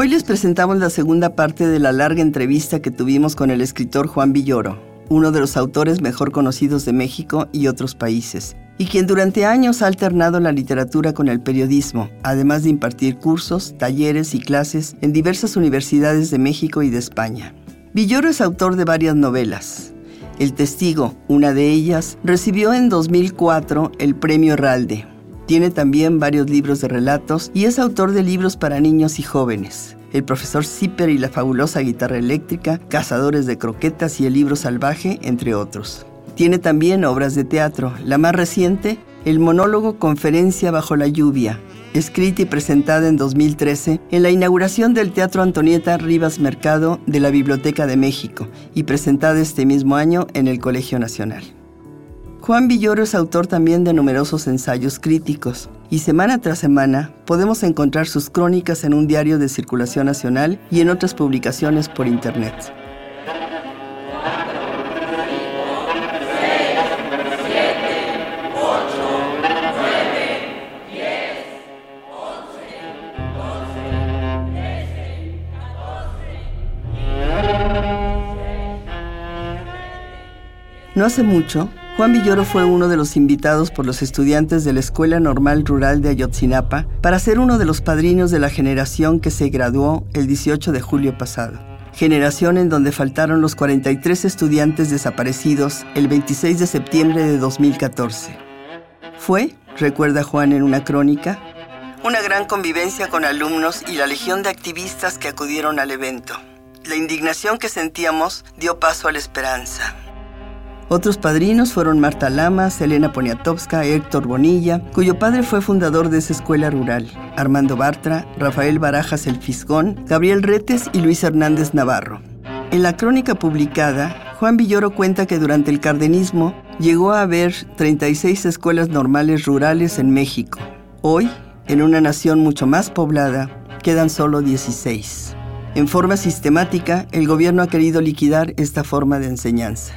Hoy les presentamos la segunda parte de la larga entrevista que tuvimos con el escritor Juan Villoro, uno de los autores mejor conocidos de México y otros países, y quien durante años ha alternado la literatura con el periodismo, además de impartir cursos, talleres y clases en diversas universidades de México y de España. Villoro es autor de varias novelas. El Testigo, una de ellas, recibió en 2004 el Premio Herralde, tiene también varios libros de relatos y es autor de libros para niños y jóvenes. El profesor Zipper y la fabulosa guitarra eléctrica, Cazadores de croquetas y el libro salvaje, entre otros. Tiene también obras de teatro, la más reciente, el monólogo Conferencia bajo la lluvia, escrita y presentada en 2013 en la inauguración del Teatro Antonieta Rivas Mercado de la Biblioteca de México y presentada este mismo año en el Colegio Nacional. Juan Villoro es autor también de numerosos ensayos críticos y semana tras semana podemos encontrar sus crónicas en un diario de circulación nacional y en otras publicaciones por Internet. No hace mucho, Juan Villoro fue uno de los invitados por los estudiantes de la Escuela Normal Rural de Ayotzinapa para ser uno de los padrinos de la generación que se graduó el 18 de julio pasado. Generación en donde faltaron los 43 estudiantes desaparecidos el 26 de septiembre de 2014. Fue, recuerda Juan en una crónica, una gran convivencia con alumnos y la legión de activistas que acudieron al evento. La indignación que sentíamos dio paso a la esperanza. Otros padrinos fueron Marta Lamas, Elena Poniatowska, Héctor Bonilla, cuyo padre fue fundador de esa escuela rural, Armando Bartra, Rafael Barajas el Fisgón, Gabriel Retes y Luis Hernández Navarro. En la crónica publicada, Juan Villoro cuenta que durante el cardenismo llegó a haber 36 escuelas normales rurales en México. Hoy, en una nación mucho más poblada, quedan solo 16. En forma sistemática, el gobierno ha querido liquidar esta forma de enseñanza.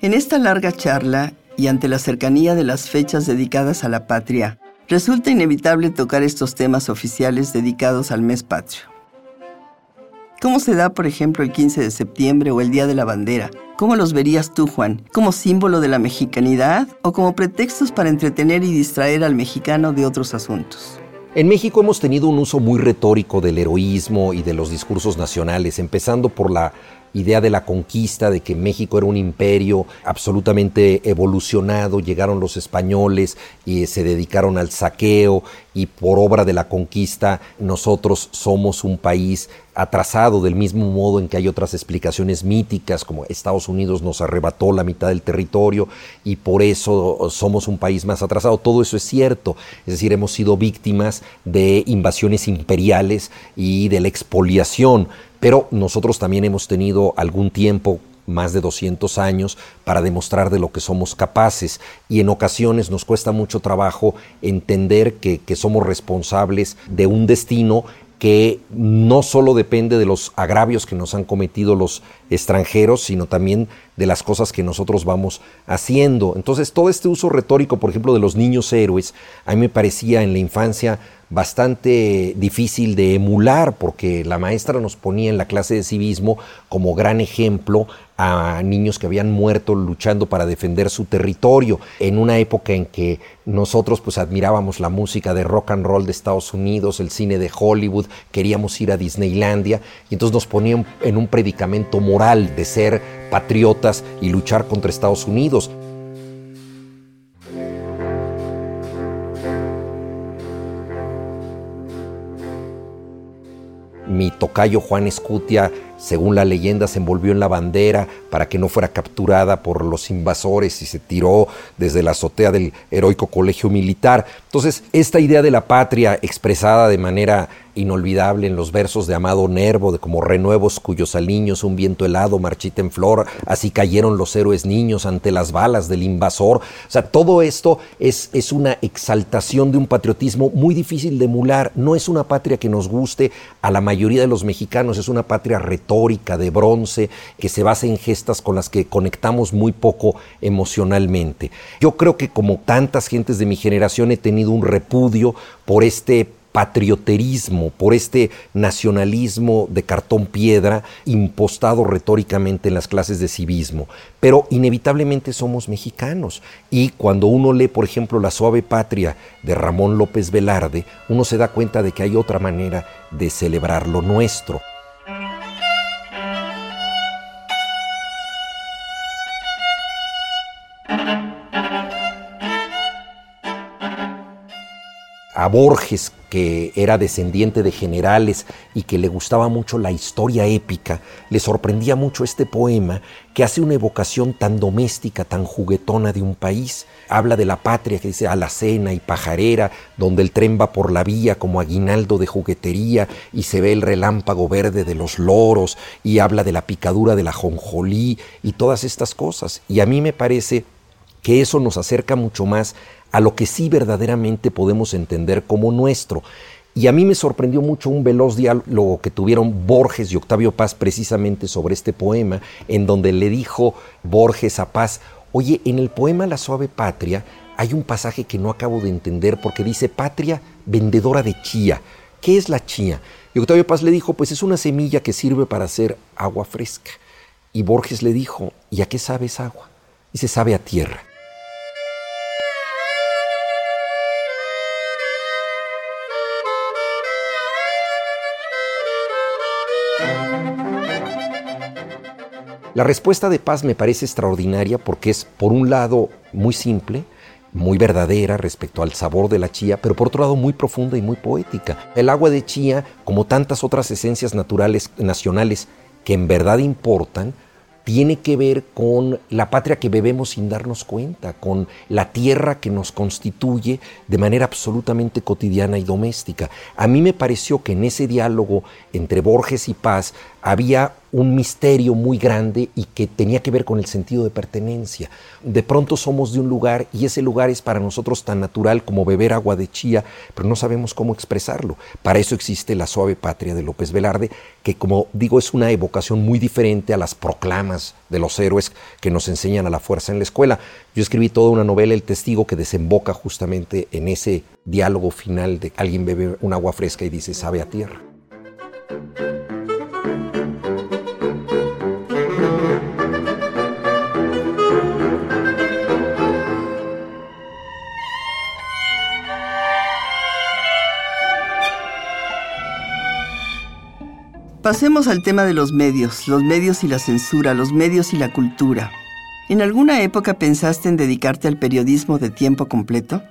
En esta larga charla y ante la cercanía de las fechas dedicadas a la patria, resulta inevitable tocar estos temas oficiales dedicados al mes patrio. ¿Cómo se da, por ejemplo, el 15 de septiembre o el Día de la Bandera? ¿Cómo los verías tú, Juan? ¿Como símbolo de la mexicanidad o como pretextos para entretener y distraer al mexicano de otros asuntos? En México hemos tenido un uso muy retórico del heroísmo y de los discursos nacionales, empezando por la idea de la conquista, de que México era un imperio absolutamente evolucionado, llegaron los españoles y se dedicaron al saqueo y por obra de la conquista nosotros somos un país atrasado del mismo modo en que hay otras explicaciones míticas como Estados Unidos nos arrebató la mitad del territorio y por eso somos un país más atrasado. Todo eso es cierto, es decir, hemos sido víctimas de invasiones imperiales y de la expoliación pero nosotros también hemos tenido algún tiempo más de 200 años para demostrar de lo que somos capaces y en ocasiones nos cuesta mucho trabajo entender que, que somos responsables de un destino que no solo depende de los agravios que nos han cometido los extranjeros, sino también de las cosas que nosotros vamos haciendo. Entonces, todo este uso retórico, por ejemplo, de los niños héroes, a mí me parecía en la infancia bastante difícil de emular porque la maestra nos ponía en la clase de civismo como gran ejemplo a niños que habían muerto luchando para defender su territorio en una época en que nosotros pues admirábamos la música de rock and roll de Estados Unidos, el cine de Hollywood, queríamos ir a Disneylandia y entonces nos ponían en un predicamento moral de ser patriotas y luchar contra Estados Unidos. Mi tocayo Juan Escutia según la leyenda, se envolvió en la bandera para que no fuera capturada por los invasores y se tiró desde la azotea del heroico colegio militar. Entonces, esta idea de la patria expresada de manera inolvidable en los versos de Amado Nervo, de como renuevos cuyos aliños un viento helado marchita en flor, así cayeron los héroes niños ante las balas del invasor. O sea, todo esto es, es una exaltación de un patriotismo muy difícil de emular. No es una patria que nos guste a la mayoría de los mexicanos, es una patria retórica, de bronce, que se basa en con las que conectamos muy poco emocionalmente. Yo creo que como tantas gentes de mi generación he tenido un repudio por este patrioterismo, por este nacionalismo de cartón piedra impostado retóricamente en las clases de civismo. Pero inevitablemente somos mexicanos y cuando uno lee, por ejemplo, La suave patria de Ramón López Velarde, uno se da cuenta de que hay otra manera de celebrar lo nuestro. A Borges, que era descendiente de generales y que le gustaba mucho la historia épica, le sorprendía mucho este poema que hace una evocación tan doméstica, tan juguetona de un país. Habla de la patria que dice alacena y pajarera, donde el tren va por la vía como aguinaldo de juguetería y se ve el relámpago verde de los loros y habla de la picadura de la jonjolí y todas estas cosas. Y a mí me parece que eso nos acerca mucho más a lo que sí verdaderamente podemos entender como nuestro. Y a mí me sorprendió mucho un veloz diálogo que tuvieron Borges y Octavio Paz precisamente sobre este poema, en donde le dijo Borges a Paz, oye, en el poema La suave patria hay un pasaje que no acabo de entender porque dice patria vendedora de chía. ¿Qué es la chía? Y Octavio Paz le dijo, pues es una semilla que sirve para hacer agua fresca. Y Borges le dijo, ¿y a qué sabe esa agua? Y se sabe a tierra. La respuesta de paz me parece extraordinaria porque es, por un lado, muy simple, muy verdadera respecto al sabor de la chía, pero por otro lado muy profunda y muy poética. El agua de chía, como tantas otras esencias naturales nacionales que en verdad importan, tiene que ver con la patria que bebemos sin darnos cuenta, con la tierra que nos constituye de manera absolutamente cotidiana y doméstica. A mí me pareció que en ese diálogo entre Borges y Paz había un misterio muy grande y que tenía que ver con el sentido de pertenencia. De pronto somos de un lugar y ese lugar es para nosotros tan natural como beber agua de chía, pero no sabemos cómo expresarlo. Para eso existe la suave patria de López Velarde, que como digo es una evocación muy diferente a las proclamas de los héroes que nos enseñan a la fuerza en la escuela. Yo escribí toda una novela, El Testigo, que desemboca justamente en ese diálogo final de alguien bebe un agua fresca y dice sabe a tierra. Pasemos al tema de los medios, los medios y la censura, los medios y la cultura. ¿En alguna época pensaste en dedicarte al periodismo de tiempo completo?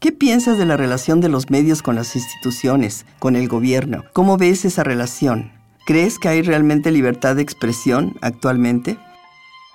¿Qué piensas de la relación de los medios con las instituciones, con el gobierno? ¿Cómo ves esa relación? ¿Crees que hay realmente libertad de expresión actualmente?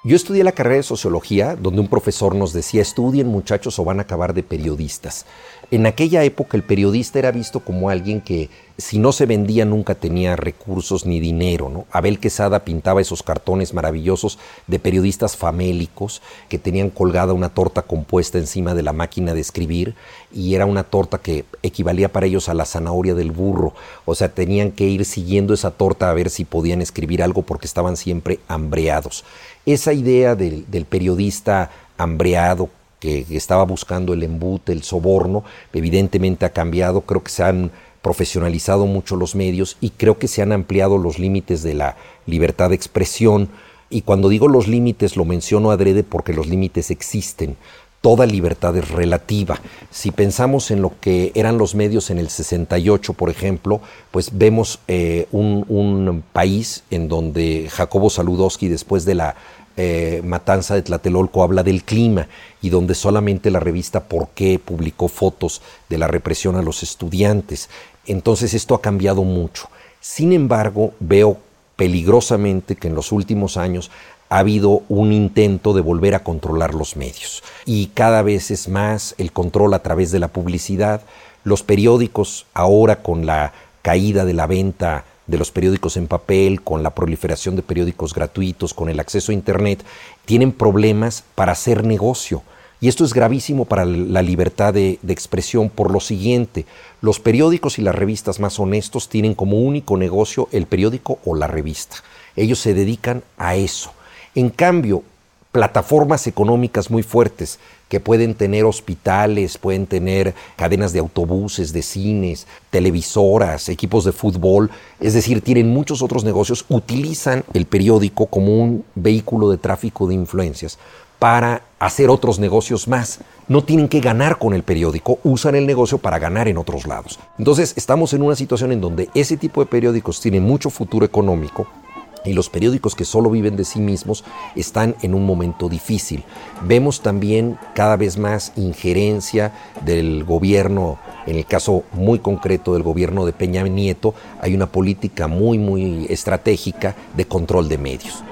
Yo estudié la carrera de sociología, donde un profesor nos decía, estudien muchachos o van a acabar de periodistas. En aquella época el periodista era visto como alguien que si no se vendía nunca tenía recursos ni dinero. Abel Quesada pintaba esos cartones maravillosos de periodistas famélicos que tenían colgada una torta compuesta encima de la máquina de escribir y era una torta que equivalía para ellos a la zanahoria del burro. O sea, tenían que ir siguiendo esa torta a ver si podían escribir algo porque estaban siempre hambreados. Esa idea del, periodista hambreado que, estaba buscando el embute, el soborno, evidentemente ha cambiado, creo que se han profesionalizado mucho los medios y creo que se han ampliado los límites de la libertad de expresión. Y cuando digo los límites lo menciono adrede porque los límites existen. Toda libertad es relativa. Si pensamos en lo que eran los medios en el 68, por ejemplo, pues vemos eh, un, país en donde Jacobo Saludowski, después de la eh, matanza de Tlatelolco, habla del clima y donde solamente la revista Por qué publicó fotos de la represión a los estudiantes. Entonces esto ha cambiado mucho. Sin embargo, veo peligrosamente que en los últimos años ha habido un intento de volver a controlar los medios. Y cada vez es más el control a través de la publicidad. Los periódicos, ahora con la caída de la venta de los periódicos en papel, con la proliferación de periódicos gratuitos, con el acceso a Internet, tienen problemas para hacer negocio. Y esto es gravísimo para la libertad de, expresión por lo siguiente, los periódicos y las revistas más honestos tienen como único negocio el periódico o la revista. Ellos se dedican a eso. En cambio, plataformas económicas muy fuertes que pueden tener hospitales, pueden tener cadenas de autobuses, de cines, televisoras, equipos de fútbol, es decir, tienen muchos otros negocios, utilizan el periódico como un vehículo de tráfico de influencias para hacer otros negocios más. No tienen que ganar con el periódico, usan el negocio para ganar en otros lados. Entonces estamos en una situación en donde ese tipo de periódicos tienen mucho futuro económico, y los periódicos que solo viven de sí mismos están en un momento difícil. Vemos también cada vez más injerencia del gobierno, en el caso muy concreto del gobierno de Peña Nieto, hay una política muy, muy estratégica de control de medios.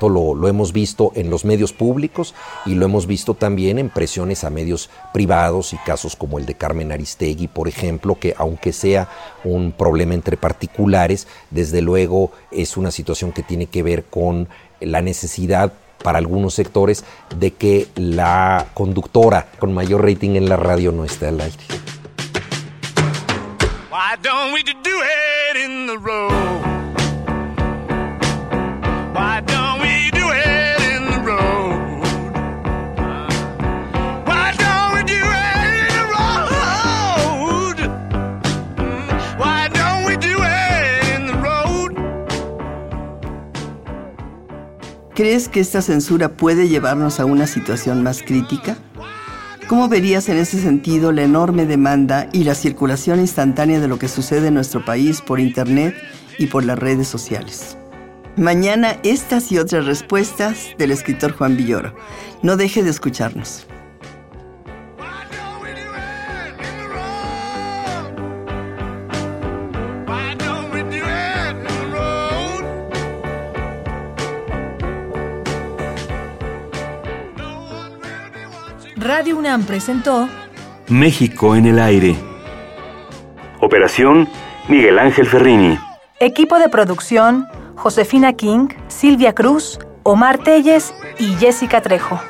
Lo, hemos visto en los medios públicos y lo hemos visto también en presiones a medios privados y casos como el de Carmen Aristegui, por ejemplo, que aunque sea un problema entre particulares, desde luego es una situación que tiene que ver con la necesidad para algunos sectores de que la conductora con mayor rating en la radio no esté al aire. ¿Crees que esta censura puede llevarnos a una situación más crítica? ¿Cómo verías en ese sentido la enorme demanda y la circulación instantánea de lo que sucede en nuestro país por Internet y por las redes sociales? Mañana estas y otras respuestas del escritor Juan Villoro. No deje de escucharnos. Radio UNAM presentó México en el aire. Operación Miguel Ángel Ferrini. Equipo de producción Josefina King, Silvia Cruz, Omar Telles y Jessica Trejo.